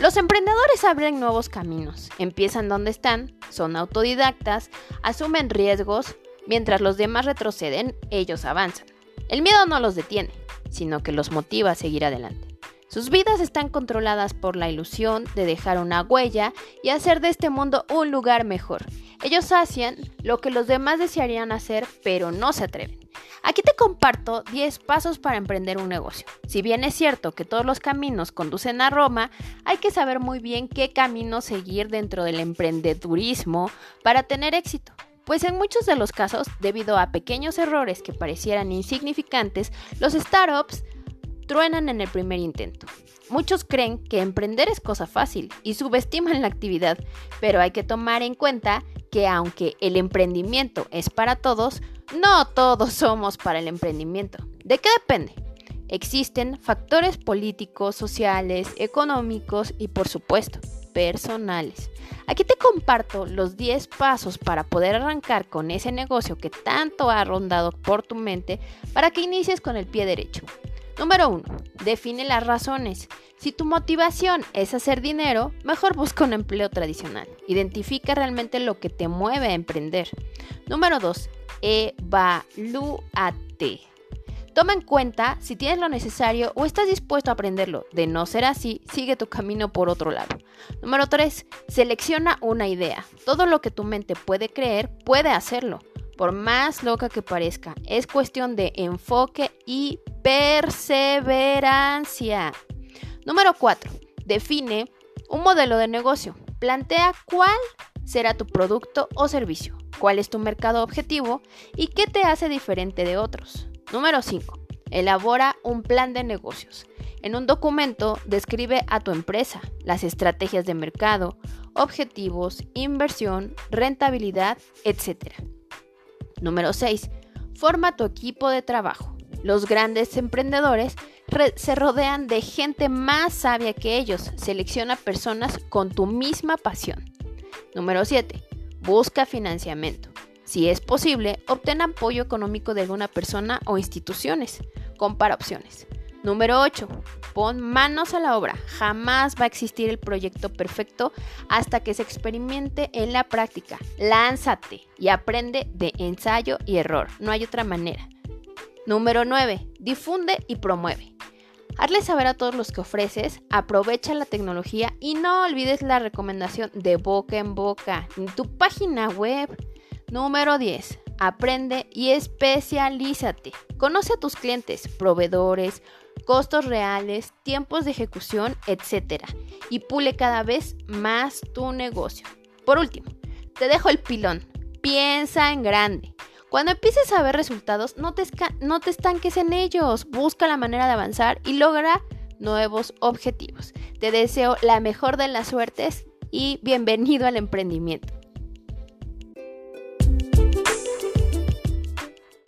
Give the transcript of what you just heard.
Los emprendedores abren nuevos caminos, empiezan donde están, son autodidactas, asumen riesgos, mientras los demás retroceden, ellos avanzan. El miedo no los detiene, sino que los motiva a seguir adelante. Sus vidas están controladas por la ilusión de dejar una huella y hacer de este mundo un lugar mejor. Ellos hacen lo que los demás desearían hacer, pero no se atreven. Aquí te comparto 10 pasos para emprender un negocio. Si bien es cierto que todos los caminos conducen a Roma, hay que saber muy bien qué camino seguir dentro del emprendedurismo para tener éxito. Pues en muchos de los casos, debido a pequeños errores que parecieran insignificantes, los startups truenan en el primer intento. Muchos creen que emprender es cosa fácil y subestiman la actividad, pero hay que tomar en cuenta que aunque el emprendimiento es para todos, no todos somos para el emprendimiento. ¿De qué depende? Existen factores políticos, sociales, económicos y por supuesto personales. Aquí te comparto los 10 pasos para poder arrancar con ese negocio que tanto ha rondado por tu mente para que inicies con el pie derecho. Número 1. Define las razones. Si tu motivación es hacer dinero, mejor busca un empleo tradicional. Identifica realmente lo que te mueve a emprender. Número 2. Evalúate. Toma en cuenta si tienes lo necesario o estás dispuesto a aprenderlo. De no ser así, sigue tu camino por otro lado. Número 3. Selecciona una idea. Todo lo que tu mente puede creer, puede hacerlo. Por más loca que parezca, es cuestión de enfoque y perseverancia. Número 4. Define un modelo de negocio. Plantea cuál será tu producto o servicio, cuál es tu mercado objetivo y qué te hace diferente de otros. Número 5. Elabora un plan de negocios. En un documento describe a tu empresa, las estrategias de mercado, objetivos, inversión, rentabilidad, etc. Número 6. Forma tu equipo de trabajo. Los grandes emprendedores se rodean de gente más sabia que ellos. Selecciona personas con tu misma pasión. Número 7. Busca financiamiento. Si es posible, obtén apoyo económico de alguna persona o instituciones. Compara opciones. Número 8. Pon manos a la obra. Jamás va a existir el proyecto perfecto hasta que se experimente en la práctica. Lánzate y aprende de ensayo y error. No hay otra manera. Número 9. Difunde y promueve. Hazle saber a todos los que ofreces, aprovecha la tecnología y no olvides la recomendación de boca en boca en tu página web. Número 10. Aprende y especialízate. Conoce a tus clientes, proveedores, costos reales, tiempos de ejecución, etc. Y pule cada vez más tu negocio. Por último, te dejo el pilón. Piensa en grande. Cuando empieces a ver resultados, no te, no te estanques en ellos. Busca la manera de avanzar y logra nuevos objetivos. Te deseo la mejor de las suertes y bienvenido al emprendimiento.